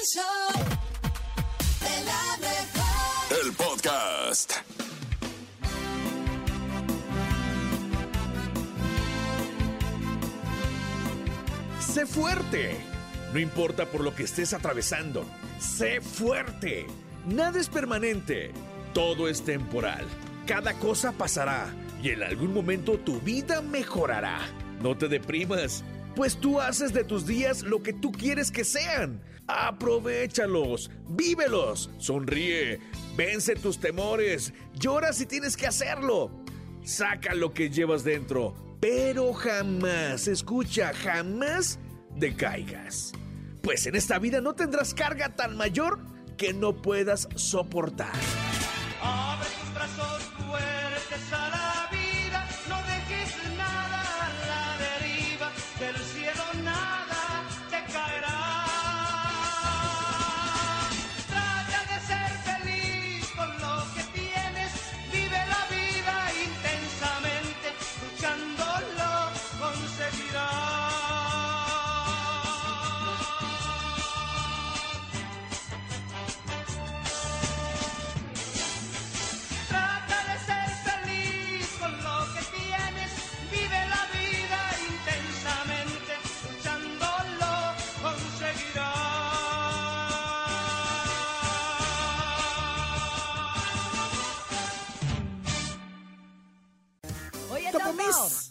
El show de la mejor. El podcast. Sé fuerte. No importa por lo que estés atravesando. Sé fuerte. Nada es permanente. Todo es temporal. Cada cosa pasará y en algún momento tu vida mejorará. No te deprimas, pues tú haces de tus días lo que tú quieres que sean. Aprovechalos, vívelos, sonríe, vence tus temores, llora si tienes que hacerlo. Saca lo que llevas dentro, pero jamás, escucha, jamás decaigas. Pues en esta vida no tendrás carga tan mayor que no puedas soportar.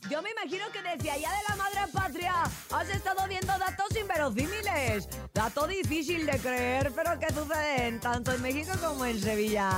Yo me imagino que desde allá de la madre patria has estado viendo datos inverosímiles. Dato difícil de creer, pero que suceden tanto en México como en Sevilla.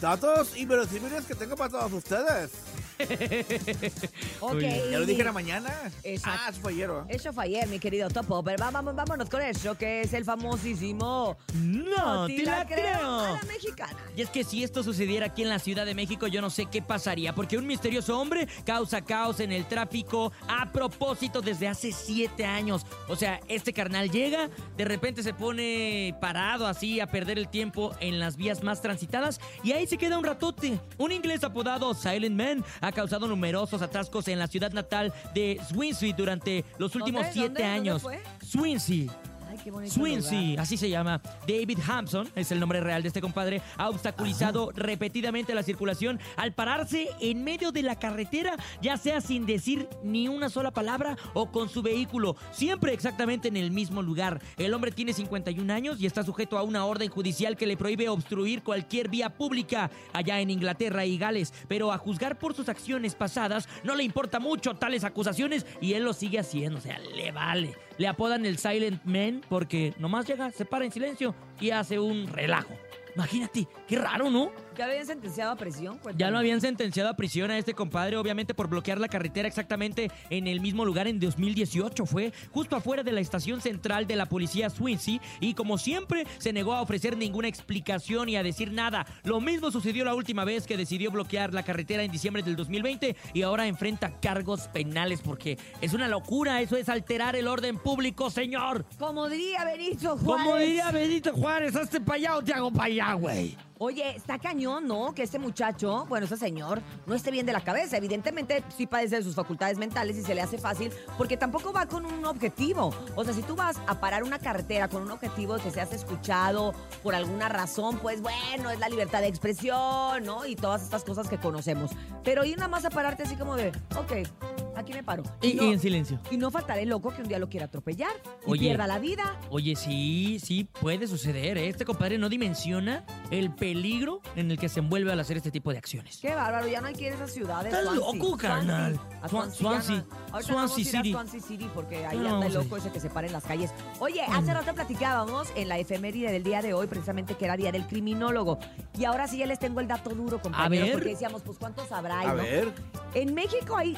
Datos inverosímiles que tengo para todos ustedes. Ok. Ya lo dije en la mañana. Exacto. Ah, eso fue. Eso fue ayer, mi querido Topo. Pero vamos, vámonos con eso, que es el famosísimo... No, te la creo. la mexicana. Y es que si esto sucediera aquí en la Ciudad de México, yo no sé qué pasaría, porque un misterioso hombre causa caos en el tráfico a propósito desde hace siete años. O sea, este carnal llega, de repente se pone parado así a perder el tiempo en las vías más transitadas y ahí se queda un ratote. Un inglés apodado Silent Man ha causado numerosos atascos en la ciudad natal de Swansea durante los últimos ¿Dónde? siete ¿Dónde? ¿Dónde años. fue? Swansea. Qué bonito lugar. así se llama. David Hampson, es el nombre real de este compadre, ha obstaculizado repetidamente la circulación al pararse en medio de la carretera, ya sea sin decir ni una sola palabra o con su vehículo, siempre exactamente en el mismo lugar. El hombre tiene 51 años y está sujeto a una orden judicial que le prohíbe obstruir cualquier vía pública allá en Inglaterra y Gales, pero a juzgar por sus acciones pasadas no le importa mucho tales acusaciones y él lo sigue haciendo, o sea, le vale. Le apodan el Silent Man porque nomás llega, se para en silencio y hace un relajo. Imagínate, qué raro, ¿no? ¿Ya habían sentenciado a prisión? Ya Cuéntame. lo habían sentenciado a prisión a este compadre, obviamente por bloquear la carretera exactamente en el mismo lugar en 2018. Fue justo afuera de la estación central de la policía Swansea y como siempre se negó a ofrecer ninguna explicación y a decir nada. Lo mismo sucedió la última vez que decidió bloquear la carretera en diciembre del 2020 y ahora enfrenta cargos penales porque es una locura, eso es alterar el orden público, señor. Como diría Benito Juárez. Como diría Benito Juárez, hazte para allá o te hago para allá, güey. Oye, está cañón, ¿no? Que este muchacho, bueno, ese señor, no esté bien de la cabeza. Evidentemente, sí padece de sus facultades mentales y se le hace fácil porque tampoco va con un objetivo. O sea, si tú vas a parar una carretera con un objetivo de que seas escuchado por alguna razón, pues bueno, es la libertad de expresión, ¿no? Y todas estas cosas que conocemos. Pero ir nada más a pararte así como de, ok, aquí me paro. Y, no- y en silencio. y no faltará el loco que un día lo quiera atropellar y Oye. pierda la vida. Oye, sí, sí, puede suceder. ¿eh? Este compadre no dimensiona el peligro en el que se envuelve al hacer este tipo de acciones. Qué bárbaro, ya no hay que ir a esas ciudades. Estás Swansea, loco, carnal. A Swan- Swansea. Swansea. Ahorita Swansea vamos a ir a City. Swansea City porque ahí No, anda el a loco ese que se para en las calles. Oye, hace rato platicábamos en la efeméride del día de hoy, precisamente que era Día del Criminólogo. Y ahora sí ya les tengo el dato duro, compañeros, ver. porque decíamos, pues ¿cuántos habrá? A ¿no? ver. En México hay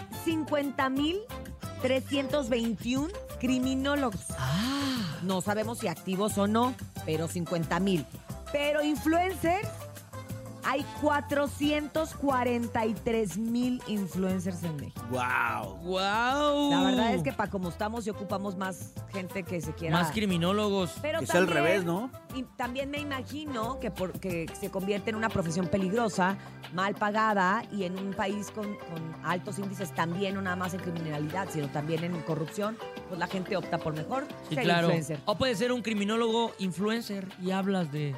50.321 criminólogos. Ah, No sabemos si activos o no, pero 50 mil. Pero influencers, Hay 443 mil influencers en México. Wow. ¡Wow! La verdad es que para como estamos y ocupamos más gente que se quiera... Más criminólogos. Pero Que sea al también- revés, ¿no? Y también me imagino que, porque se convierte en una profesión peligrosa, mal pagada y en un país con, con altos índices también, no nada más en criminalidad, sino también en corrupción, pues la gente opta por mejor Sí, ser claro. influencer. O puede ser un criminólogo influencer y hablas de...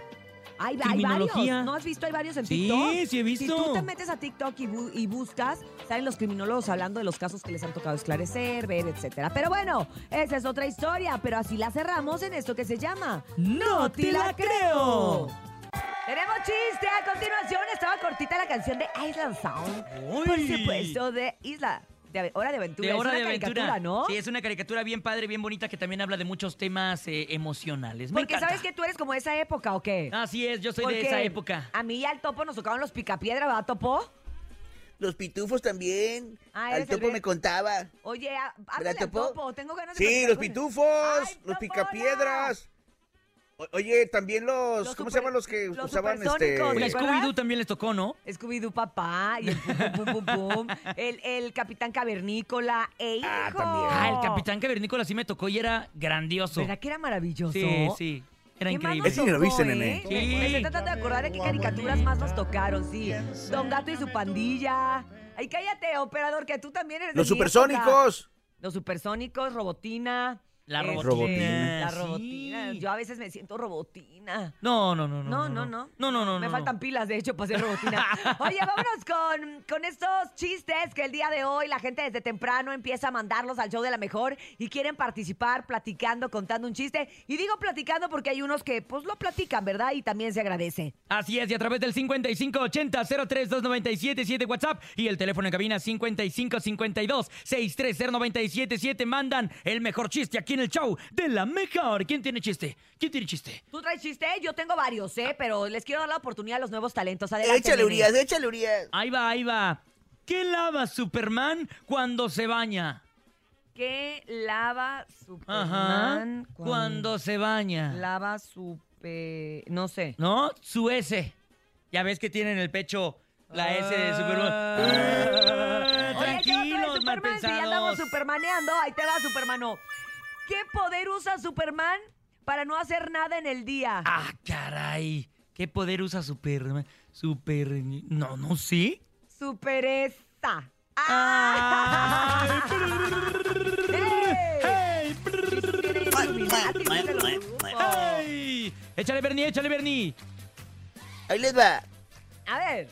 Hay, hay varios. ¿no has visto? Hay varios en Sí, TikTok. sí he visto. Si tú te metes a TikTok y, bu- y buscas, salen los criminólogos hablando de los casos que les han tocado esclarecer, ver, etcétera. Pero bueno, esa es otra historia, pero así la cerramos en esto que se llama ¡No te la creo! Tenemos chiste a continuación. Estaba cortita la canción de Island Sound. Uy. Por supuesto, de Isla. De Hora de Aventura. De es hora una de aventura. caricatura, ¿no? Sí, es una caricatura bien padre, bien bonita que también habla de muchos temas eh, emocionales. Me Porque encanta. sabes que tú eres como de esa época, ¿o qué? Así es, yo soy Porque de esa época. A mí y al topo nos tocaban los picapiedra, ¿verdad, topo? Los pitufos también. Ah, Al topo me contaba. Oye, a- háblale ¿Verdad, al Topo? topo. Tengo ganas de Sí, los pitufos, ¡Ay, los Topola! picapiedras. Oye, también los, Los ¿cómo super- se llaman los que los usaban este? supersónicos, Oye, ¿te acuerdas? Scooby-Doo también les tocó, ¿no? Scooby-Doo papá y el pum, pum, pum, pum, pum. El, el Capitán Cavernícola e hijo. Ah, también. Ah, el Capitán Cavernícola sí me tocó y era grandioso. ¿Verdad que era maravilloso? Sí, sí. Era ¿Qué más increíble. Ese ni lo viste, eh? nene. Sí. Me estoy tratando de acordar de qué caricaturas más nos tocaron, sí. Don Gato y su pandilla. Ay, cállate, operador, que tú también eres Los supersónicos. Los supersónicos, Robotina. La este, Robotina. La Sí. Robotina. Yo a veces me siento Robotina. No, no, no, no. No, no, no. No, no, no. Me no, faltan no. pilas, de hecho, para ser robotina. Oye, vámonos con, con estos chistes que el día de hoy la gente desde temprano empieza a mandarlos al show de la mejor y quieren participar platicando, contando un chiste. Y digo platicando porque hay unos que pues lo platican, ¿verdad? Y también se agradece. Así es, y a través del 5580-032977 WhatsApp y el teléfono en cabina 5552-630977 mandan el mejor chiste aquí en el show de la mejor. ¿Quién tiene chiste? ¿Quién tiene chiste? ¿Tú traes chiste? Yo tengo varios, ¿eh? Pero les quiero dar la oportunidad a los nuevos talentos. Adelante, Échale. Urias, échale, Urias. Ahí va, ahí va. ¿Qué lava Superman cuando se baña? ¿Qué lava Ajá. Superman Cuando se baña. lava su... pe- No sé. ¿No? Su S. Ya ves que tiene en el pecho la S de Superman. Ah. Oye, ¿qué otro de Tranquilos, Superman? Si ya andamos supermaneando, ahí te va, Supermano. ¿Qué poder usa Superman para no hacer nada en el día? Ah, caray. ¿Qué poder usa Superman? Super... No, no sé. Superesta. Ah. ¡Ey! Illuminati, no te lo supo. ¡Ay! Échale, Bernie, échale, Bernie. Ahí les va. A ver,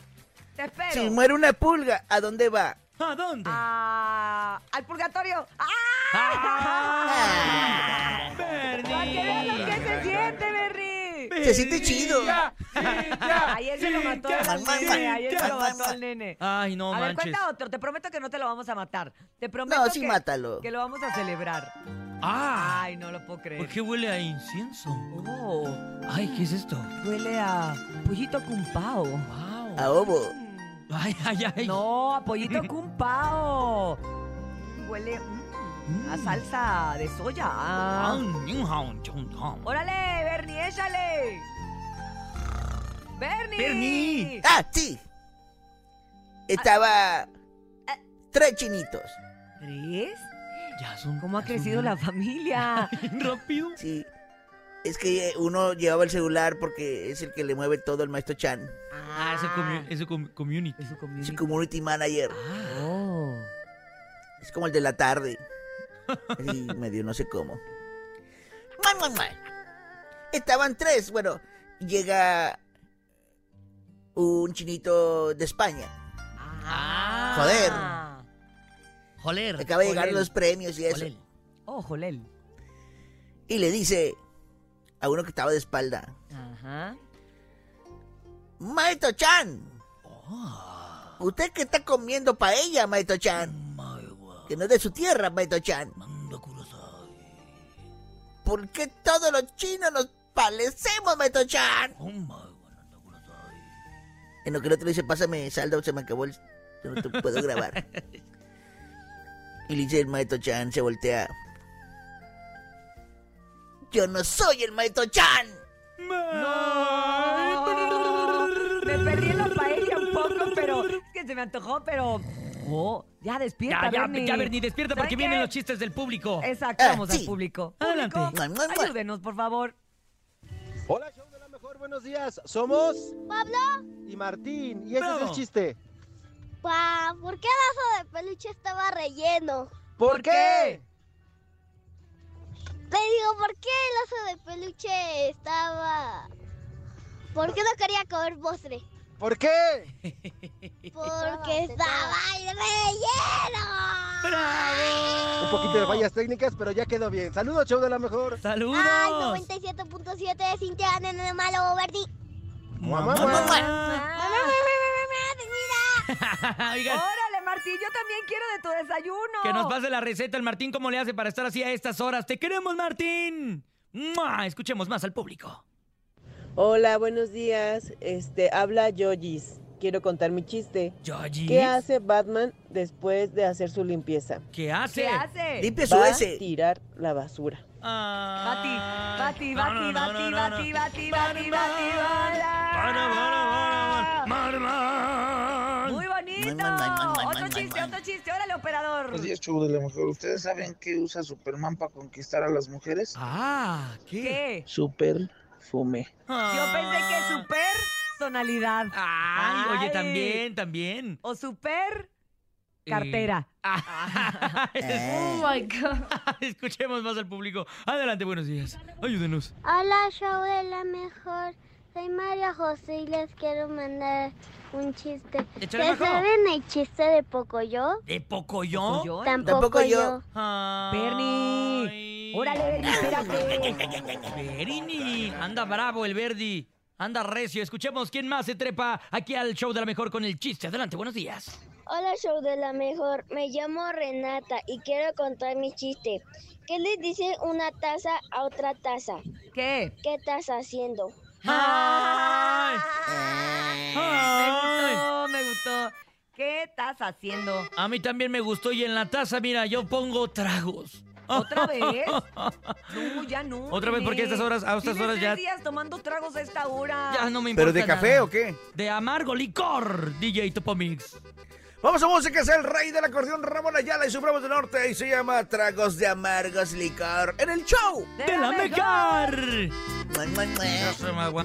te espero. Si muere una pulga, ¿a dónde va? ¿A dónde? Ah, al purgatorio. ¡Ah! ¡Ah! Para que vean lo que Bernie. se siente, Berry. Se siente chido. Ayer se lo mató ya, al nene. Ayer se ya. lo mató al nene. Ay, no a ver, manches. cuenta otro. Te prometo que no te lo vamos a matar. Te prometo No, sí, que, mátalo. que lo vamos a celebrar. Ah, Ay, no lo puedo creer. ¿por qué huele a incienso? Oh, Ay, ¿qué es esto? huele a pollito cumpao. Wow. A ovo. Ay, ay, ay. No, a pollito cumpao. Huele mm, a salsa de soya. Ah, Ah. Órale, Bernie, échale. Bernie. Bernie. Ah, sí. Estaba tres chinitos. ¿Tres? Ya son. ¿Cómo ha crecido la familia? rápido. Sí. Es que uno llevaba el celular porque es el que le mueve todo el maestro Chan. Ah, comu- ese com- community. Es su Es community. el community manager. Oh. Es como el de la tarde. Así medio no sé cómo. Estaban tres. Bueno, llega un chinito de España. Ah. Joder. Joler. Acaba de llegar Jolel. los premios y eso. Joler. Oh, Jolel. Y le dice a uno que estaba de espalda. Ajá. Maestro Chan. ¿Usted qué está comiendo paella, Maestro Chan? Que no es de su tierra, Maestro Chan. ¿Por qué todos los chinos nos parecemos, Maestro Chan? En lo que el otro dice, pásame saldo, se me acabó el... yo No te puedo grabar. Y le dice el Maestro Chan, se voltea. Yo no soy el Maestro Chan. ¡No! Me perdí el que se me antojó, pero. Oh, ya Ya, despierta, ya, Bernie. ya, Bernie, despierta porque ¿Saben vienen los chistes del público. Exacto, Ah, vamos sí. al público. Adelante. Público, ayúdenos, por favor. Hola, show de la mejor, buenos días. Somos Pablo, y Martín, y ese es Bravo. el chiste. pa, ¿por qué el de peluche estaba relleno? ¿Por, ¿Por qué? Te digo, ¿por qué el oso de peluche estaba... ¿Por qué no quería comer postre? ¿Por qué? Porque estaba relleno. ¡Bravo! Un poquito de fallas técnicas, pero ya quedó bien. Saludos, show de la mejor. ¡Saludos! Ay, 97.7 de Cintia en el malo, Verdi. Mamá, Mua, mua, mua. Oigan, Órale, Martín, yo también quiero de tu desayuno. que nos pase la receta el Martín, ¿cómo le hace para estar así a estas horas? ¡Te queremos, Martín! ¡Mua! Escuchemos más al público. Hola, buenos días. Este, habla Yogis. Quiero contar mi chiste. ¿Qué hace Batman después de hacer su limpieza? ¿Qué hace? ¿Qué hace? Limpia su Va a ese. tirar la basura. Bati, Ah. bati, No, bati, no, no, bati, no, no, bati, no. bati, bati, bati, bala. Muy bonito. Otro chiste, otro chiste. Órale, operador. Buenos días, show de la mujer. ¿Ustedes saben qué usa Superman para conquistar a las mujeres? Ah, ¿qué? ¿Qué? Super fume. Yo pensé que super tonalidad. Ay, oye, también, también. O super Eh, cartera. Eh. my God. Escuchemos más al público. Adelante, buenos días. Ayúdenos. Hola, show de la mejor. Soy María José y les quiero mandar un chiste. Échale, ¿Se Majo. saben el chiste de Pocoyo? ¿De Pocoyo? ¿Yo? Tampoco, Tampoco yo. Bernie. Órale, Bernie, espérate. Berini. Anda bravo el Verdi. Anda recio. Escuchemos quién más se trepa aquí al show de la mejor con el chiste. Adelante, buenos días. Hola, show de la mejor. Me llamo Renata y quiero contar mi chiste. ¿Qué le dice una taza a otra taza? ¿Qué? ¿Qué estás haciendo? Ay. Me Ay. gustó, me gustó. ¿Qué estás haciendo? A mí también me gustó y en la taza, mira, yo pongo tragos. ¿Otra vez? No, ya no. Otra vez, porque a estas horas- a estas horas ya- tres días tomando tragos a esta hora. Ya no me importa ¿Pero de café nada. o qué? De amargo licor, DJ Topomix. Vamos a música, es el rey del acordeón Ramón Ayala y su Bravos del Norte y se llama Tragos de Amargos Licor en el show. ¡De la mejor! Mua,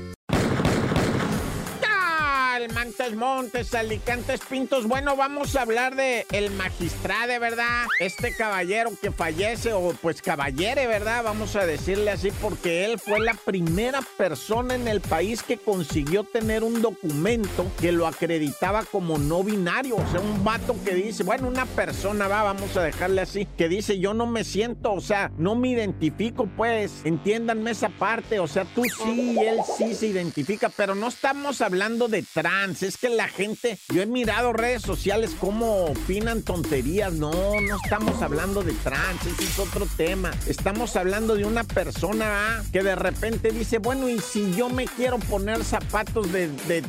mua, mua. tal? Mantes, Montes, Alicantes, Pintos. Bueno, vamos a hablar de el magistrade, ¿verdad? Este caballero que fallece, o pues caballere, ¿verdad? Vamos a decirle así, porque él fue la primera persona en el país que consiguió tener un documento que lo acreditaba como no binario. O sea, un vato que dice, bueno, una persona, va, vamos a dejarle así, que dice, yo no me siento, o sea, no me identifico, pues, entiéndanme esa parte, o sea, tú sí él sí se identifica, pero no estamos hablando de trans, es que la gente, yo he mirado redes sociales cómo opinan tonterías, no, no estamos hablando de trans, ese es otro tema, estamos hablando de una persona que de repente dice, bueno, y si yo me quiero poner zapatos de,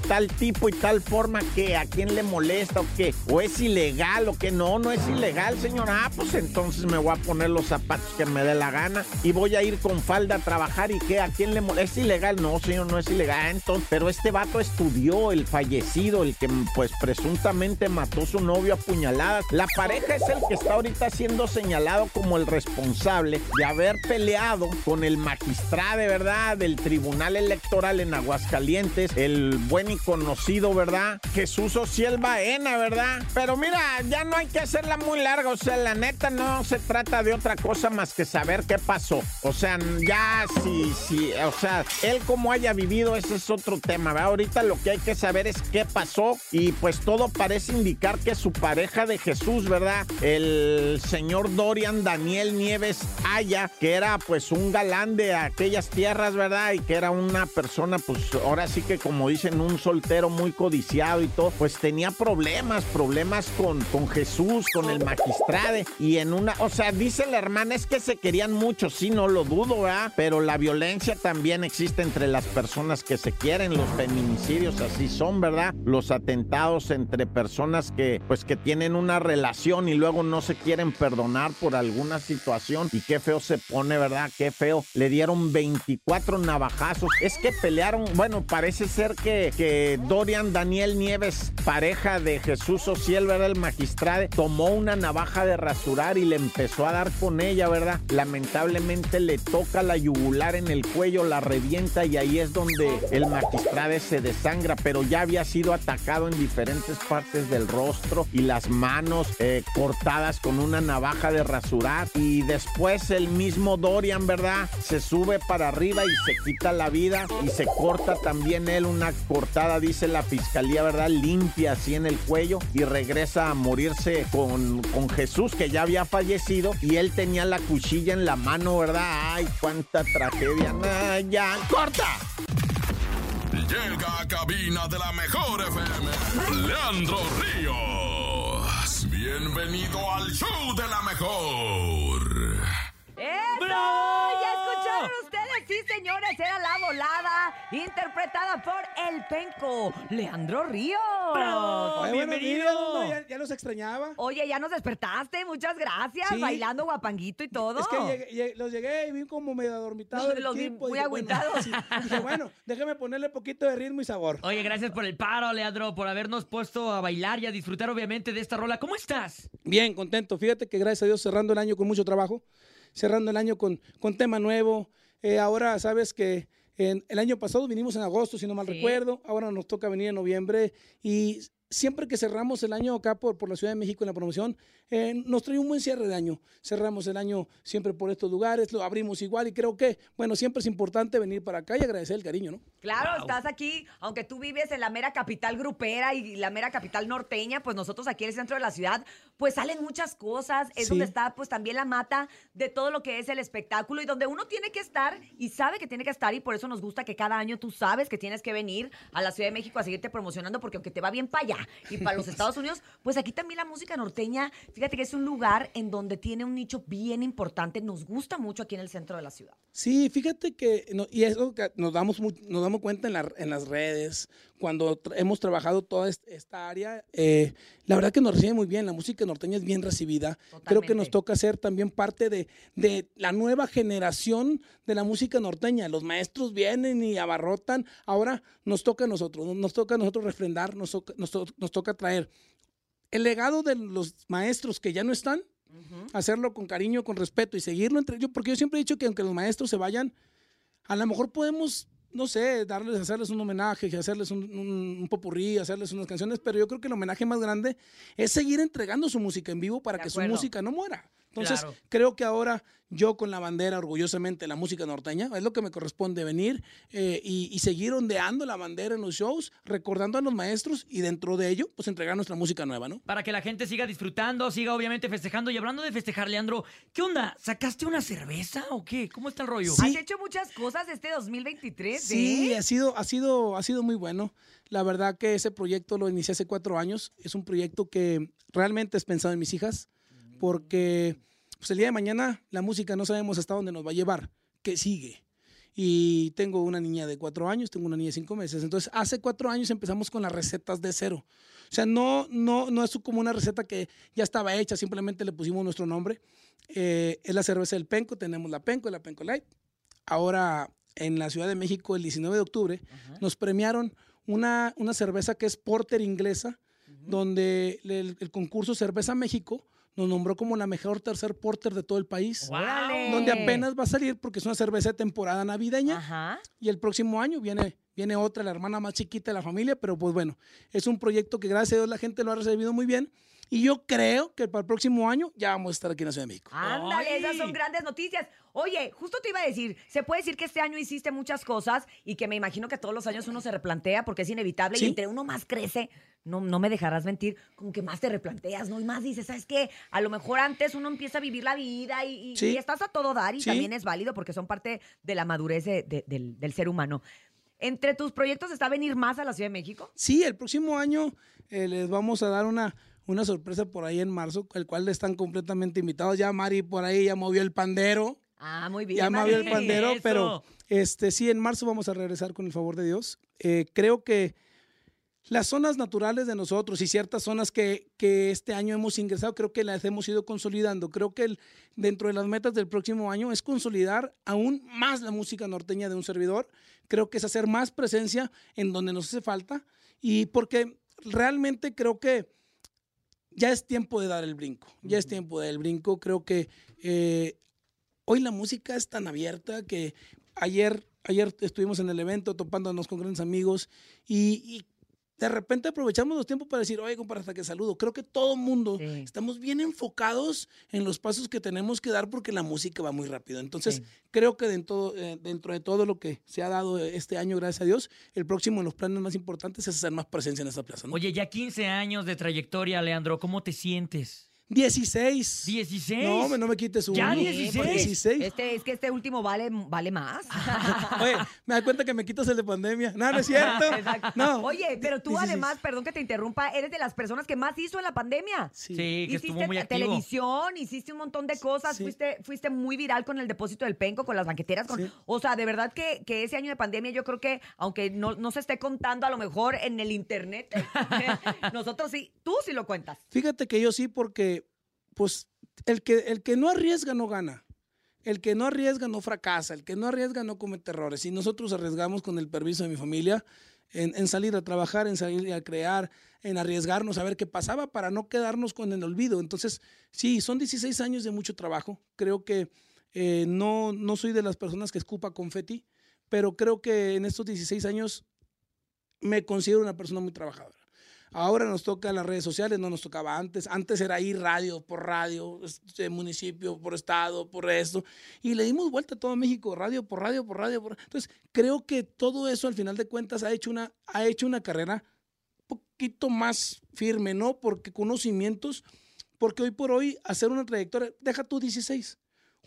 tal tipo y tal forma, que ¿A quién le molesta o qué? ¿O es ilegal o qué? No, no es ilegal, señor. Ah, pues entonces me voy a poner los zapatos que me dé la gana y voy a ir con falda a trabajar y qué, ¿a quién le molesta? ¿Es ilegal? No, señor, no es ilegal. Ah, Entonces, pero este vato estudió, el fallecido, el que pues presuntamente mató a su novio a puñaladas. La pareja es el que está ahorita siendo señalado como el responsable de haber peleado con el magistrado, ¿verdad? Del Tribunal Electoral en Aguascalientes, el buen y conocido, ¿verdad? Jesús Ociel Baena, ¿verdad? Pero mira, ya no hay que hacerla muy larga, o sea, la neta no se trata de otra cosa más que saber qué pasó. O sea, ya si, si, o sea, él como haya vivido, ese es otro tema, ¿verdad? Ahorita lo que hay que saber es qué pasó y pues todo parece indicar que su pareja de Jesús, ¿verdad? El señor Dorian Daniel Nieves Aya, que era pues un galán de aquellas tierras, ¿verdad? Y que era una persona, pues ahora sí que como dicen, un soltero muy codiciado y todo, pues tenía problemas, problemas con, con Jesús, con el magistrade. Y en una, o sea, dice la hermana, es que se querían mucho, sí, no lo dudo, ¿verdad? Pero la violencia también existe entre las personas que se quieren, los feminicidios así son. ¿Verdad? Los atentados entre personas que, pues, que tienen una relación y luego no se quieren perdonar por alguna situación. Y qué feo se pone, ¿verdad? Qué feo. Le dieron 24 navajazos. Es que pelearon, bueno, parece ser que, que Dorian Daniel Nieves, pareja de Jesús Ociel, ¿verdad? El magistrado, tomó una navaja de rasurar y le empezó a dar con ella, ¿verdad? Lamentablemente le toca la yugular en el cuello, la revienta y ahí es donde el magistrado se desangra, pero ya había sido atacado en diferentes partes del rostro y las manos eh, cortadas con una navaja de rasurar. Y después el mismo Dorian, ¿verdad? Se sube para arriba y se quita la vida y se corta también él una cortada, dice la fiscalía, ¿verdad? Limpia así en el cuello y regresa a morirse con, con Jesús, que ya había fallecido y él tenía la cuchilla en la mano, ¿verdad? Ay, cuánta tragedia. Ay, ya, corta. Llega a cabina de la mejor FM, Leandro Ríos. Bienvenido al show de la mejor. ¡Eso! Sí, señores, era La Volada, interpretada por El Penco, Leandro Ríos. Oye, buenos días, hombre, ya, ya los extrañaba. Oye, ya nos despertaste, muchas gracias, Sí. bailando guapanguito y todo. Es que llegué- llegué- los llegué y vi como medio adormitado Los vi muy dije, bueno, agüitados. sí. Dije, bueno, déjame ponerle poquito de ritmo y sabor. Oye, gracias por el paro, Leandro, por habernos puesto a bailar y a disfrutar, obviamente, de esta rola. ¿Cómo estás? Bien, contento. Fíjate que gracias a Dios cerrando el año con mucho trabajo, cerrando el año con, con tema nuevo. Eh, ahora sabes que en- el año pasado vinimos en agosto, si no mal Sí. recuerdo. Ahora nos toca venir en noviembre y siempre que cerramos el año acá por, por la Ciudad de México en la promoción, eh, nos trae un buen cierre de año. Cerramos el año siempre por estos lugares, lo abrimos igual y creo que, bueno, siempre es importante venir para acá y agradecer el cariño, ¿no? Claro, estás aquí, aunque tú vives en la mera capital grupera y la mera capital norteña, pues nosotros aquí en el centro de la ciudad, pues salen muchas cosas, es Sí. donde está pues también la mata de todo lo que es el espectáculo y donde uno tiene que estar y sabe que tiene que estar y por eso nos gusta que cada año tú sabes que tienes que venir a la Ciudad de México a seguirte promocionando porque aunque te va bien para allá y para los Estados Unidos, pues aquí también la música norteña, fíjate que es un lugar en donde tiene un nicho bien importante, nos gusta mucho aquí en el centro de la ciudad. Sí, fíjate que, no- y eso que nos damos, nos damos cuenta en, la- en las redes, cuando tra- hemos trabajado toda est- esta área, eh, la verdad que nos recibe muy bien, la música norteña es bien recibida. Creo que nos toca ser también parte de, de la nueva generación de la música norteña. Los maestros vienen y abarrotan, ahora nos toca a nosotros, nos- toca a nosotros refrendar, nos, toca- nos nos toca traer. El legado de los maestros que ya no están, hacerlo con cariño, con respeto y seguirlo entre ellos, porque yo siempre he dicho que aunque los maestros se vayan, a lo mejor podemos, no sé, darles, hacerles un homenaje, hacerles un, un, un popurrí, hacerles unas canciones, pero yo creo que el homenaje más grande es seguir entregando su música en vivo para De que su música no muera. Entonces, Claro. creo que ahora yo con la bandera, orgullosamente, la música norteña, es lo que me corresponde venir eh, y, y seguir ondeando la bandera en los shows, recordando a los maestros y dentro de ello, pues entregar nuestra música nueva, ¿no? Para que la gente siga disfrutando, siga obviamente festejando. Y hablando de festejar, Leandro, ¿qué onda? ¿Sacaste una cerveza o qué? ¿Cómo está el rollo? Sí. Has hecho muchas cosas este 2023, Sí, ¿eh? ha sido, ha sido, ha sido muy bueno. La verdad que ese proyecto lo inicié hace cuatro años. Es un proyecto que realmente es pensado en mis hijas, porque pues, el día de mañana la música no sabemos hasta dónde nos va a llevar, qué sigue. Y tengo una niña de cuatro años, tengo una niña de cinco meses. Entonces, hace cuatro años empezamos con las recetas de cero. O sea, no, no, no es como una receta que ya estaba hecha, simplemente le pusimos nuestro nombre. Eh, es la cerveza del Penco, tenemos la Penco la Penco Light. Ahora, en la Ciudad de México, el 19 de octubre, nos premiaron una, una cerveza que es Porter inglesa, donde el, el concurso Cerveza México nos nombró como la mejor tercer porter de todo el país. ¡Órale! Donde apenas va a salir porque es una cerveza de temporada navideña. Ajá. Y el próximo año viene, viene otra, la hermana más chiquita de la familia, pero pues bueno, es un proyecto que gracias a Dios la gente lo ha recibido muy bien. Y yo creo que para el próximo año ya vamos a estar aquí en la Ciudad de México. Ándale, ¡Ay! esas son grandes noticias. Oye, justo te iba a decir, se puede decir que este año hiciste muchas cosas y que me imagino que todos los años uno se replantea porque es inevitable Sí. y entre uno más crece, no, no me dejarás mentir, como que más te replanteas, ¿no? Y más dices, ¿sabes qué? A lo mejor antes uno empieza a vivir la vida y, y- Sí. y estás a todo dar y Sí. también es válido porque son parte de la madurez de- de- del, del ser humano. ¿Entre tus proyectos está venir más a la Ciudad de México? Sí, el próximo año eh, les vamos a dar una, una sorpresa por ahí en marzo, el cual están completamente invitados. Ya Mari por ahí ya movió el pandero. Ah, muy bien. ya movió el pandero, Eso. pero este sí, en marzo vamos a regresar con el favor de Dios. Eh, creo que las zonas naturales de nosotros y ciertas zonas que, que este año hemos ingresado, creo que las hemos ido consolidando. Creo que el- dentro de las metas del próximo año es consolidar aún más la música norteña de un servidor. Creo que es hacer más presencia en donde nos hace falta y porque realmente creo que ya es tiempo de dar el brinco. Ya es tiempo de dar el brinco. Creo que eh, hoy la música es tan abierta que ayer, ayer estuvimos en el evento topándonos con grandes amigos y, y de repente aprovechamos los tiempos para decir, oye, compadre, hasta que saludo. Creo que todo el mundo estamos bien enfocados en los pasos que tenemos que dar porque la música va muy rápido. Entonces, creo que dentro, eh, dentro de todo lo que se ha dado este año, gracias a Dios, el próximo en los planes más importantes es hacer más presencia en esta plaza. ¿no? Oye, ya 15 años de trayectoria, Leandro, ¿cómo te sientes? 16. 16. No, no me quites uno. ¿Ya Sí, 16? porque 16. Este, es que este último vale, vale más. Oye, me da cuenta que me quitas el de pandemia. No, no es cierto. Exacto. No. Oye, pero tú 16. además, perdón que te interrumpa, eres de las personas que más hizo en la pandemia. Sí, que Hiciste estuvo muy activo. televisión, hiciste un montón de cosas, Sí. fuiste, fuiste muy viral con el depósito del penco, con las banqueteras. Con, Sí. O sea, de verdad que, que ese año de pandemia yo creo que, aunque no, no se esté contando a lo mejor en el internet, nosotros sí, tú sí lo cuentas. Fíjate que yo sí, porque pues el que, el que no arriesga no gana. El que no arriesga no fracasa. El que no arriesga no comete errores. Y nosotros arriesgamos con el permiso de mi familia en, salir a trabajar, en salir a crear, en arriesgarnos a ver qué pasaba para no quedarnos con el olvido. Entonces, sí, son 16 años de mucho trabajo. Creo que eh, no, no soy de las personas que escupa confeti, pero creo que en estos 16 años me considero una persona muy trabajadora. Ahora nos toca las redes sociales, no nos tocaba antes. Antes era ir radio por radio, este, municipio por estado, por esto. Y le dimos vuelta a todo México, radio por radio, por radio. Por... Entonces, creo que todo eso al final de cuentas ha hecho una, ha hecho una carrera un poquito más firme, ¿no? Porque conocimientos, porque hoy por hoy hacer una trayectoria, deja tú 16.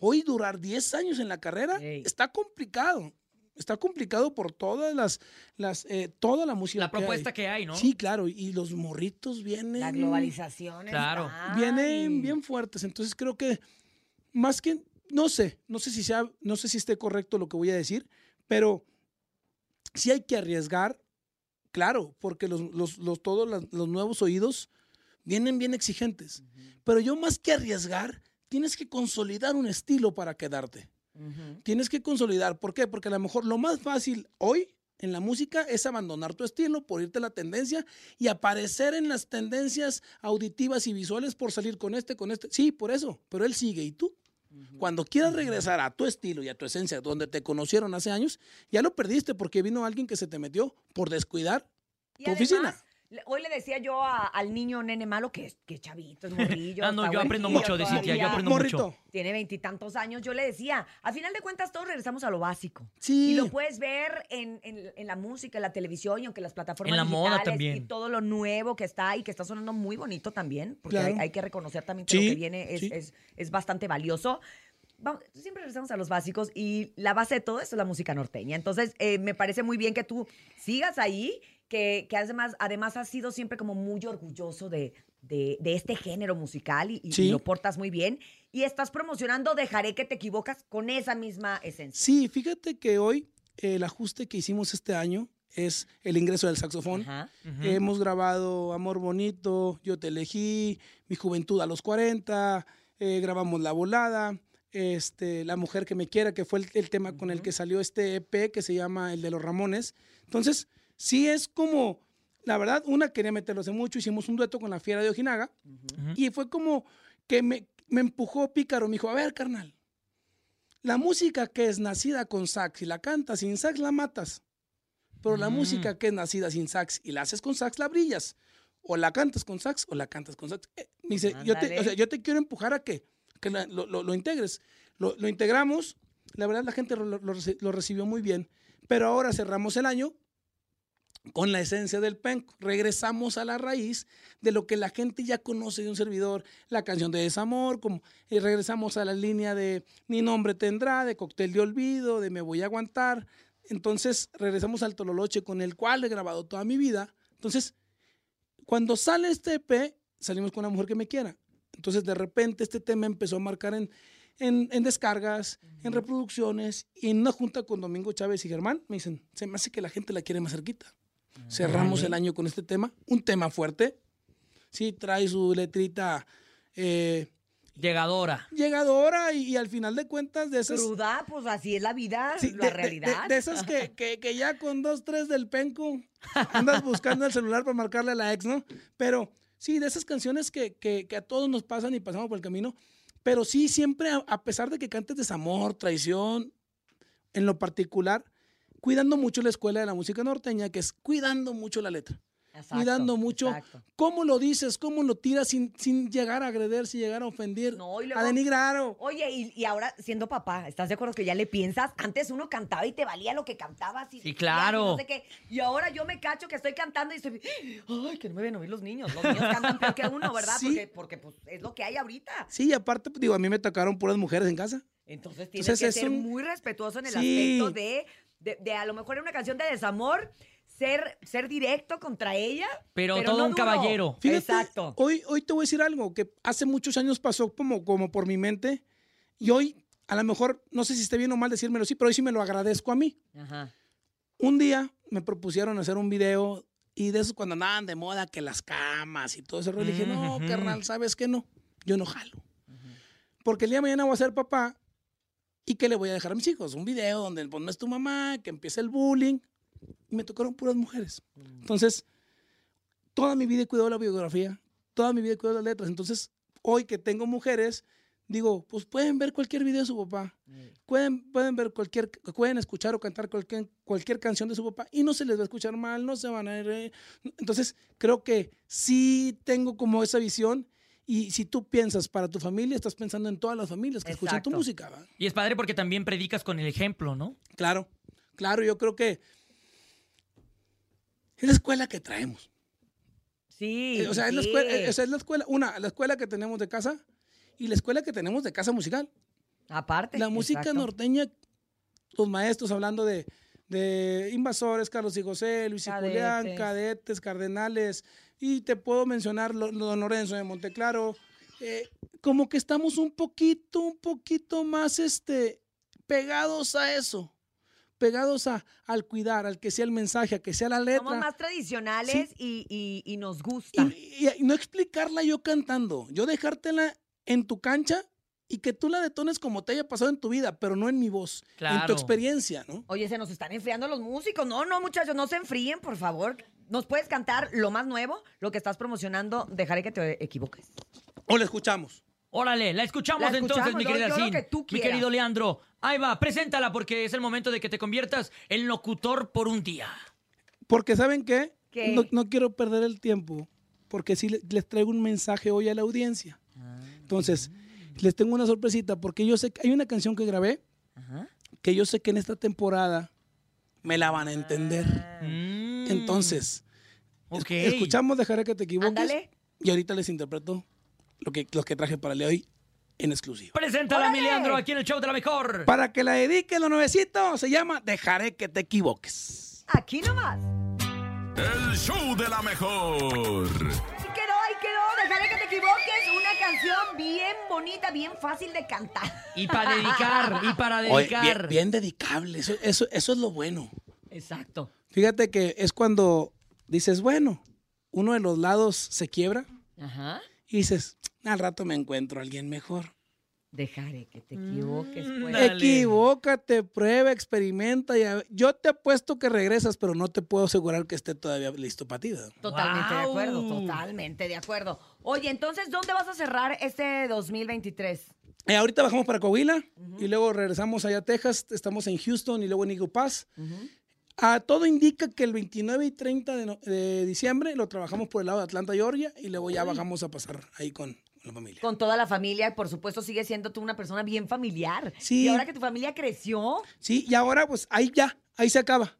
Hoy durar 10 años en la carrera está complicado. Está complicado por todas las, las eh, toda la música. La propuesta que hay, ¿no? Sí, claro, y los morritos vienen. La globalización. Claro. está. Vienen bien fuertes. Entonces creo que más que, no sé, no sé si sea, no sé si esté correcto lo que voy a decir, pero sí hay que arriesgar, claro, porque los, los, los- todos los nuevos oídos vienen bien exigentes. Pero yo más que arriesgar, tienes que consolidar un estilo para quedarte. Tienes que consolidar. ¿Por qué? Porque a lo mejor lo más fácil hoy en la música es abandonar tu estilo por irte a la tendencia y aparecer en las tendencias auditivas y visuales por salir con este, con este. Sí, por eso, pero él sigue. ¿Y tú? Cuando quieras regresar a tu estilo y a tu esencia, donde te conocieron hace años, ya lo perdiste porque vino alguien que se te metió por descuidar Y tu además, oficina. Hoy le decía yo a- al niño nene malo que es que chavito, es morrillo. Ah, no, yo aprendo mucho de Cintia, yo aprendo Morrito. mucho. Tiene veintitantos años, yo le decía, a final de cuentas todos regresamos a lo básico. Sí. Y lo puedes ver en, en- en la música, en la televisión y aunque las plataformas En la moda digitales también. y todo lo nuevo que está y que está sonando muy bonito también, porque Claro. hay, hay que reconocer también que Sí, lo que viene es, sí. es- es bastante valioso. Vamos, siempre regresamos a los básicos y la base de todo esto es la música norteña. Entonces, eh, me parece muy bien que tú sigas ahí, que, que además, además has sido siempre como muy orgulloso de, de- de este género musical y, y Sí. lo portas muy bien. Y estás promocionando Dejaré que te equivocas con esa misma esencia. Sí, fíjate que hoy el ajuste que hicimos este año es el ingreso del saxofón. Ajá. Hemos grabado Amor Bonito, Yo Te Elegí, Mi Juventud a los 40, eh, grabamos La Volada, este, La Mujer que Me Quiera, que fue el, el tema con el que salió este EP que se llama El de los Ramones. Entonces, sí es como, la verdad, una quería meterlo hace mucho, hicimos un dueto con la Fiera de Ojinaga y fue como que me, me empujó Pícaro, me dijo, a ver, carnal, la música que es nacida con sax y la cantas sin sax la matas. Pero la Mm. música que es nacida sin sax y la haces con sax la brillas. O la cantas con sax o la cantas con sax. Eh, me dice, yo te, o sea, yo te quiero empujar a que, que la- lo, lo- lo integres. Lo, lo integramos. La verdad la gente lo recibió muy bien. Pero ahora cerramos el año con la esencia del penco. Regresamos a la raíz de lo que la gente ya conoce de un servidor, la canción de desamor, como, y regresamos a la línea de Ni nombre tendrá, de Cóctel de Olvido, de Me voy a aguantar. Entonces regresamos al Tololoche con el cual he grabado toda mi vida. Entonces, cuando sale este EP, salimos con una mujer que me quiera. Entonces, de repente, este tema empezó a marcar en, en, en descargas, en reproducciones, y en una junta con Domingo Chávez y Germán, me dicen, se me hace que la gente la quiere más cerquita. Cerramos el año con este tema, un tema fuerte. Sí, trae su letrita eh, Llegadora. llegadora y, y al final de cuentas de esas... Cruda, pues así es la vida, Sí, la de- de- realidad. De, de esas que, que- que ya con dos, tres del penco andas buscando el celular para marcarle a la ex, ¿no? Pero sí, de esas canciones que, que- que a todos nos pasan y pasamos por el camino. Pero sí, siempre, a, a pesar de que cantes desamor, traición, en lo particular, cuidando mucho la escuela de la música norteña, que es cuidando mucho la letra. Exacto, cuidando mucho exacto. cómo lo dices, cómo lo tiras sin, sin llegar a agredir, sin llegar a ofender, No, y a luego- denigrar. o- Oye, y, y ahora siendo papá, ¿estás de acuerdo que ya le piensas? Antes uno cantaba y te valía lo que cantabas. Y Sí, y claro. no sé qué. Y ahora yo me cacho que estoy cantando y estoy. Ay, que no me ven oír los niños. Los niños cantan peor que uno, ¿verdad? Sí. Porque, porque pues, es lo que hay ahorita. Sí, y aparte, pues, digo, a mí me tocaron puras mujeres en casa. Entonces tienes Entonces, que ser un- muy respetuoso en el Sí. aspecto de, de, de a lo mejor en una canción de desamor, ser, ser directo contra ella. Pero todo no un duro. caballero. Fíjate, Exacto. Hoy, hoy te voy a decir algo que hace muchos años pasó como, como por mi mente y hoy, a lo mejor, no sé si esté bien o mal decírmelo así, pero hoy sí me lo agradezco a mí. Ajá. Un día me propusieron hacer un video y de esos cuando andaban de moda que las camas y todo eso, le dije, no, carnal, ¿sabes qué? No, yo no jalo. Porque el día de mañana voy a ser papá y ¿qué le voy a dejar a mis hijos? Un video donde pues, no es tu mamá, que empieza el bullying. Y me tocaron puras mujeres. Entonces, toda mi vida he cuidado la biografía, toda mi vida he cuidado las letras. Entonces, hoy que tengo mujeres, digo, pues pueden ver cualquier video de su papá. Pueden, pueden ver cualquier, pueden escuchar o cantar cualquier, cualquier canción de su papá y no se les va a escuchar mal, no se van a ir. Entonces, creo que sí tengo como esa visión. Y si tú piensas para tu familia, estás pensando en todas las familias que escuchan tu música. ¿va? Y es padre porque también predicas con el ejemplo, ¿no? Claro, claro, yo creo que es la escuela que traemos. Sí. Eh, o sea, es la escuela, eh, o sea, es la escuela, una, la escuela que tenemos de casa y la escuela que tenemos de casa musical. Aparte. La música exacto. norteña, los maestros hablando de, de invasores, Carlos y José, Luis y Julián, cadetes, cardenales, y te puedo mencionar Don Lorenzo de Monteclaro. eh, como que estamos un poquito, un poquito más este, pegados a eso, pegados a, al cuidar, al que sea el mensaje, a que sea la letra. Somos más tradicionales y, y- y nos gusta. Y, y no explicarla yo cantando, yo dejártela en tu cancha y que tú la detones como te haya pasado en tu vida, pero no en mi voz, en tu Claro. experiencia, ¿no? Oye, se nos están enfriando los músicos. No, no, muchachos, no se enfríen, por favor. ¿Nos puedes cantar lo más nuevo, lo que estás promocionando? Dejaré que te equivoques. O la escuchamos. Órale, la escuchamos, La entonces, mi querida Sin. que Mi querido Leandro. Ahí va, preséntala porque es el momento de que te conviertas en locutor por un día. Porque ¿saben qué? ¿Qué? No, no quiero perder el tiempo, porque sí le- les traigo un mensaje hoy a la audiencia. Entonces, les tengo una sorpresita, porque yo sé que hay una canción que grabé, que yo sé que en esta temporada me la van a entender. Entonces, es- Ok. escuchamos Dejaré que te equivoques. Ándale. Y ahorita les interpreto lo que, lo que traje para el día de hoy en exclusiva. Preséntala, mi Leandro, aquí en el show de la mejor. Para que la dedique lo nuevecito, se llama Dejaré que te equivoques. Aquí nomás. El show de la mejor. Ahí quedó, ahí quedó. Dejaré que te equivoques. Una canción bien bonita, bien fácil de cantar. Y para dedicar, y para Oye, dedicar. bien, bien dedicable, eso, eso, eso es lo bueno. Exacto. Fíjate que es cuando dices, bueno, uno de los lados se quiebra Ajá. y dices, al rato me encuentro a alguien mejor. Dejaré que te equivoques, pues. Equivócate, prueba, experimenta. Y a- yo te apuesto que regresas, pero no te puedo asegurar que esté todavía listo para ti. ¿verdad? Totalmente de acuerdo, totalmente de acuerdo. Oye, entonces, ¿dónde vas a cerrar este 2023? Eh, ahorita bajamos para Coahuila y luego regresamos allá a Texas. Estamos en Houston y luego en Eagle Pass. Ah, todo indica que el 29 y 30 de, no- de diciembre lo trabajamos por el lado de Atlanta, Georgia, y luego ya bajamos a pasar ahí con la familia. Con toda la familia, y por supuesto, sigue siendo tú una persona bien familiar. Sí. Y ahora que tu familia creció, Sí, y ahora pues ahí ya, ahí se acaba.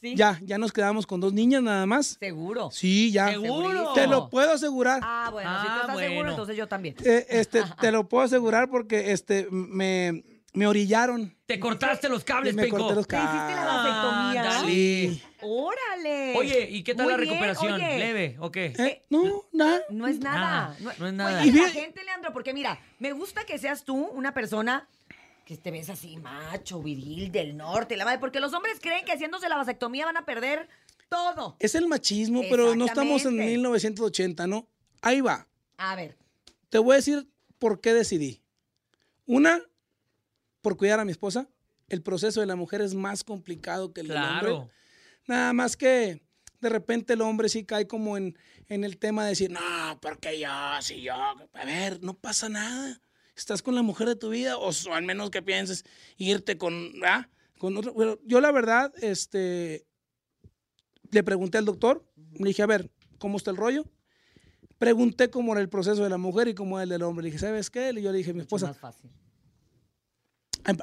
Sí. Ya, ya nos quedamos con dos niñas nada más. seguro. Sí, ya. ¿Seguro? Te lo puedo asegurar. Ah, bueno, si tú Ah, estás seguro, bueno. entonces yo también. Eh, este, te lo puedo asegurar porque este, me, me orillaron. Te cortaste los cables, me Penco. corté los ¿Te hiciste la vasectomía? Ándale. Sí. ¡Órale! Oye, ¿y qué tal Muy la bien, recuperación? oye. ¿Leve o qué? Eh, no, nada. No es nada. Nada, no es nada. Oye, Y la gente, Leandro, porque mira, me gusta que seas tú una persona que te ves así macho, viril, del norte, la madre, porque los hombres creen que haciéndose la vasectomía van a perder todo. Es el machismo, pero no estamos en Exactamente. 1980, ¿no? Ahí va. A ver. Te voy a decir por qué decidí. Una, por cuidar a mi esposa. El proceso de la mujer es más complicado que el del hombre. Nada más que de repente el hombre sí cae como en, en el tema de decir, no, porque yo, si yo. A ver, no pasa nada. Estás con la mujer de tu vida, o, o al menos que pienses irte con, ¿ah? con otro. Bueno, yo la verdad, este, le pregunté al doctor, le dije, a ver, ¿cómo está el rollo? Pregunté cómo era el proceso de la mujer y cómo era el del hombre. Le dije, ¿sabes qué? Y yo le dije a mi esposa, Más fácil.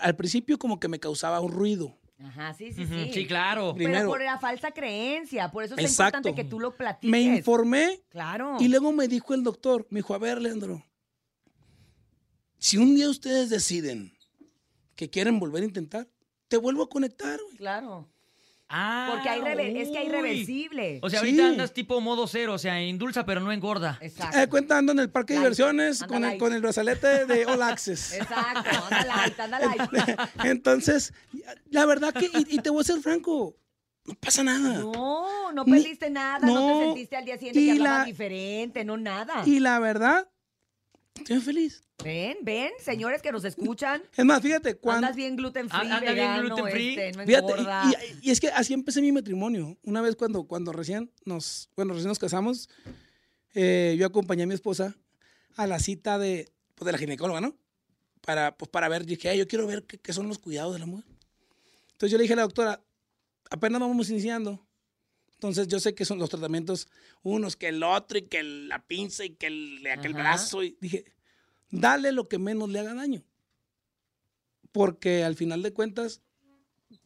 Al, principio como que me causaba un ruido. Ajá, sí, sí, sí. sí, claro. Pero Primero. por la falsa creencia. Por eso es Exacto. importante que tú lo platiques. Me informé Claro. y luego me dijo el doctor, me dijo, a ver, Leandro, si un día ustedes deciden que quieren volver a intentar, te vuelvo a conectar. güey". Claro. Ah, Porque hay reve- es que hay uy. reversible. O sea, Sí. ahorita andas tipo modo cero, o sea, indulsa pero no engorda. Exacto. Eh, cuenta ando en el parque de Light. diversiones Anda con el, light. con el brazalete de All Access. Exacto. Anda light, anda light. Entonces, la verdad que, y, y te voy a ser franco, no pasa nada. No, no Ni- perdiste nada, no, no. te sentiste al día siguiente Y que hablabas la- diferente, no nada. Y la verdad, estoy feliz. Ven, ven, señores que nos escuchan. Es más, fíjate, cuando... Andas bien gluten free, Anda bien gluten free. este, no Fíjate, y, y- y es que así empecé mi matrimonio. Una vez cuando, cuando recién nos, bueno, recién nos casamos, eh, yo acompañé a mi esposa a la cita de, pues, de la ginecóloga, ¿no? Para, pues, para ver, dije, "Ay, yo quiero ver qué, qué son los cuidados de la mujer. Entonces yo le dije a la doctora, apenas vamos iniciando. Entonces yo sé que son los tratamientos, unos que el otro y que el- la pinza y que el, aquel Ajá. brazo. Y dije, dale lo que menos le haga daño. Porque al final de cuentas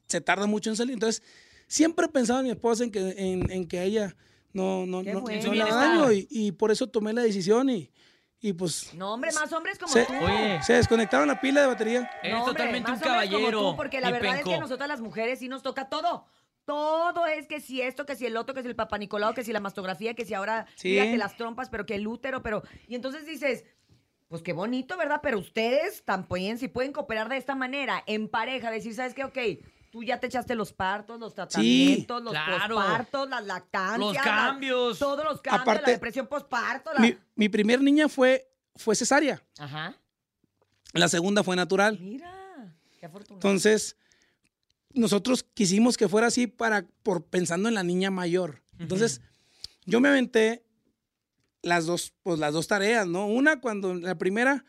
se tarda mucho en salir. Entonces, siempre he pensado en mi esposa en que, en, en que a ella no, no, Qué no, bueno. no le haga daño. Y, y por eso tomé la decisión y, y pues No, hombre, más hombres como se, tú. Oye. se desconectaron la pila de batería. Eres No, hombre, totalmente un más como caballero. tú, porque la verdad penco. es que nosotras las mujeres sí nos toca todo. Todo es que si esto, que si el otro, que si el papá Nicolau, que si la mastografía, que si ahora Sí. fíjate las trompas, pero que el útero, pero. Y entonces dices, pues qué bonito, ¿verdad? Pero ustedes también, si pueden cooperar de esta manera, en pareja, decir, ¿sabes qué? Ok, tú ya te echaste los partos, los tratamientos, los claro. pospartos, las lactancias. Los cambios. todos los cambios, Aparte, la depresión posparto. La... Mi, mi primer niña fue, fue cesárea. Ajá. La segunda fue natural. Mira, qué afortunado. Entonces, nosotros quisimos que fuera así para, por pensando en la niña mayor. Entonces, yo me aventé las dos, pues las dos tareas, ¿no? Una cuando la primera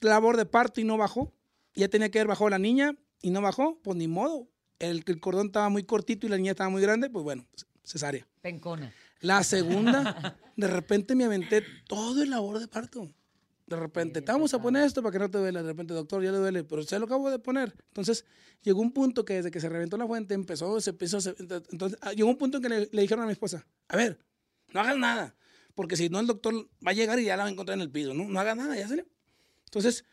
labor de parto y no bajó, ya tenía que haber bajado la niña y no bajó, pues ni modo. El, el cordón estaba muy cortito y la niña estaba muy grande, pues bueno, cesárea. Pencona. La segunda, de repente me aventé todo el labor de parto. De repente, te vamos a poner esto para que no te duele. De repente, doctor, ya le duele, pero se lo acabo de poner. Entonces, llegó un punto que desde que se reventó la fuente, empezó, se empezó, se- entonces, ah, llegó un punto en que le, le dijeron a mi esposa, a ver, no hagas nada, porque si no el doctor va a llegar y ya la va a encontrar en el piso, ¿no? No hagas nada, ya salió. Entonces,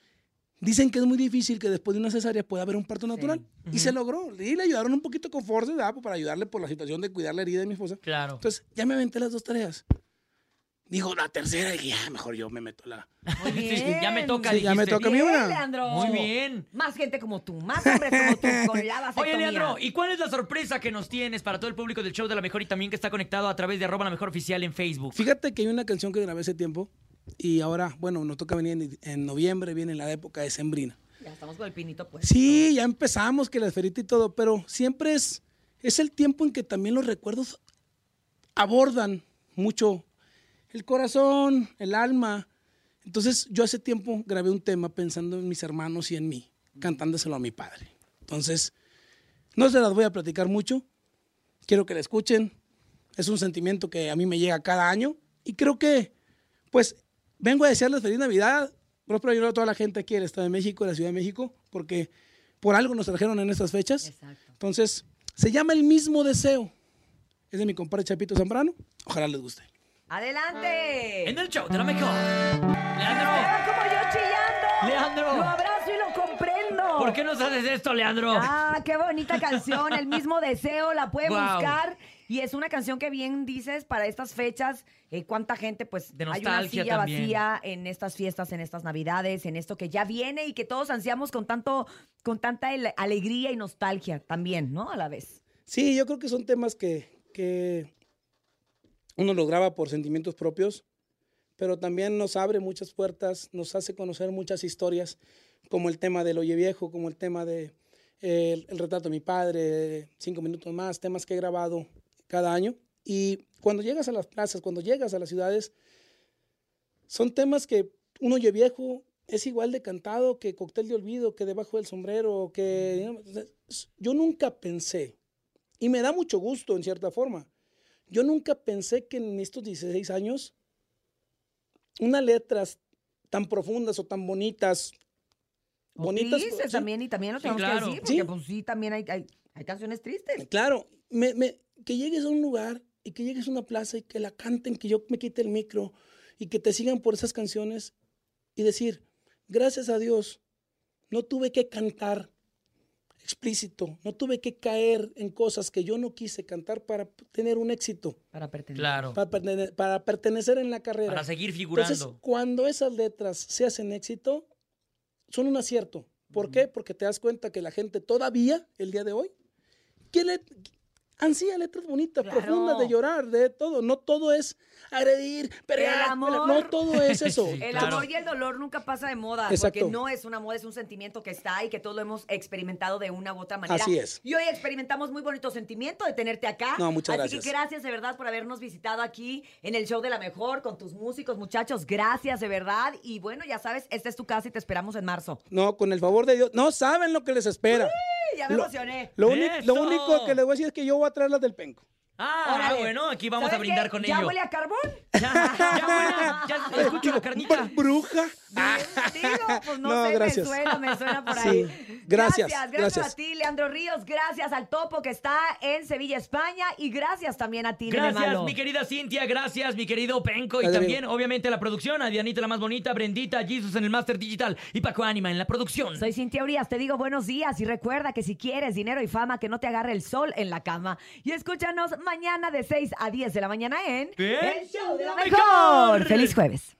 dicen que es muy difícil que después de una cesárea pueda haber un parto natural. Y se logró. Y le ayudaron un poquito con fuerza, ¿verdad? Pues para ayudarle por la situación de cuidar la herida de mi esposa. Claro. Entonces, ya me aventé las dos tareas. Digo, la tercera, dije, ya, mejor yo me meto la... Muy Sí, bien. ya me toca, Sí, ya me toca a mí Bien, una. Leandro. Muy bien. Más gente como tú, más hombres como tú, con la vasectomía. Oye, Leandro, ¿y cuál es la sorpresa que nos tienes para todo el público del show de la mejor y también que está conectado a través de arroba la mejor oficial en Facebook? Fíjate que hay una canción que grabé hace tiempo y ahora, bueno, nos toca venir en, en noviembre, viene la época de Sembrina. Ya estamos con el pinito, pues. Sí, ya empezamos, que la esferita y todo, pero siempre es, es el tiempo en que también los recuerdos abordan mucho el corazón, el alma. Entonces, yo hace tiempo grabé un tema pensando en mis hermanos y en mí, cantándoselo a mi padre. Entonces, no se las voy a platicar mucho. Quiero que la escuchen. Es un sentimiento que a mí me llega cada año. Y creo que, pues, vengo a desearles feliz Navidad. Próspero año a toda la gente aquí del Estado de México, de la Ciudad de México, porque por algo nos trajeron en estas fechas. Entonces, se llama El mismo deseo. Es de mi compadre Chapito Zambrano. Ojalá les guste. ¡Adelante! En el show de la mejor. Leandro, como yo chillando. Leandro. Lo abrazo y lo comprendo. ¿por qué nos haces esto, Leandro? Ah, qué bonita canción. El mismo deseo, la puede Guau. buscar. Y es una canción que bien dices para estas fechas. eh, cuánta gente, pues, De hay una nostalgia silla también. vacía en estas fiestas, en estas navidades, en esto que ya viene y que todos ansiamos con tanto, con tanta ele- alegría y nostalgia también, ¿no? A la vez. Sí, yo creo que son temas que, que uno lo graba por sentimientos propios, pero también nos abre muchas puertas, nos hace conocer muchas historias, como el tema del Oye Viejo, como el tema de eh, el, el retrato de mi padre, cinco minutos más, temas que he grabado cada año. Y cuando llegas a las plazas, cuando llegas a las ciudades, son temas que un Oye Viejo es igual de cantado que Cóctel de Olvido, que Debajo del Sombrero, que... Yo nunca pensé, y me da mucho gusto en cierta forma, yo nunca pensé que en estos 16 años unas letras tan profundas o tan bonitas, O bonitas... tristes sí, también, y también lo Sí, tenemos claro. que decir, porque Sí. pues sí, también hay, hay, hay canciones tristes. Claro, me- me- que llegues a un lugar y que llegues a una plaza y que la canten, que yo me quite el micro y que te sigan por esas canciones y decir, gracias a Dios, no tuve que cantar explícito, no tuve que caer en cosas que yo no quise cantar para tener un éxito. Para pertenecer. Claro. Para, pertene- para pertenecer en la carrera. Para seguir figurando. Entonces, cuando esas letras se hacen éxito, son un acierto. ¿Por qué? Porque te das cuenta que la gente todavía, el día de hoy, quiere, ansía letras bonitas, Claro. profundas, de llorar, de todo. No todo es agredir, pelear, el amor. No todo es eso. El amor y el dolor nunca pasa de moda. Exacto. Porque no es una moda, es un sentimiento que está y que todos lo hemos experimentado de una u otra manera. Así es. Y hoy experimentamos muy bonito sentimiento de tenerte acá. No, muchas Así gracias. que gracias de verdad por habernos visitado aquí en el show de la mejor con tus músicos, muchachos. Gracias de verdad. Y bueno, ya sabes, esta es tu casa y te esperamos en marzo. No, con el favor de Dios. No saben lo que les espera. Uy, ya me Lo- emocioné. Lo, único- lo ¡Eso! único que les voy a decir es que yo voy a traer las del penco. Ah, Órale. bueno, aquí vamos a ¿Sabes brindar qué? con ¿Ya ello. huele a carbón? Ya, ya escucho la carnita. Bruja. Digo, pues no, No, sé, gracias. me suena, me suena por Sí. ahí. Gracias, gracias. gracias. a ti, Leandro Ríos. Gracias al Topo que está en Sevilla, España. Y gracias también a ti, Nene Gracias, Malo. mi querida Cintia, gracias, mi querido Penco. Y Gracias, también, obviamente, la producción, a Dianita la más bonita, Brendita, Jesus en el Master Digital y Paco Anima en la producción. Soy Cintia Urias, te digo buenos días y recuerda que si quieres dinero y fama, que no te agarre el sol en la cama. Y escúchanos mañana de 6 a 10 de la mañana en ¿Qué? El Show de la Mejor. Mejor. ¡Feliz jueves!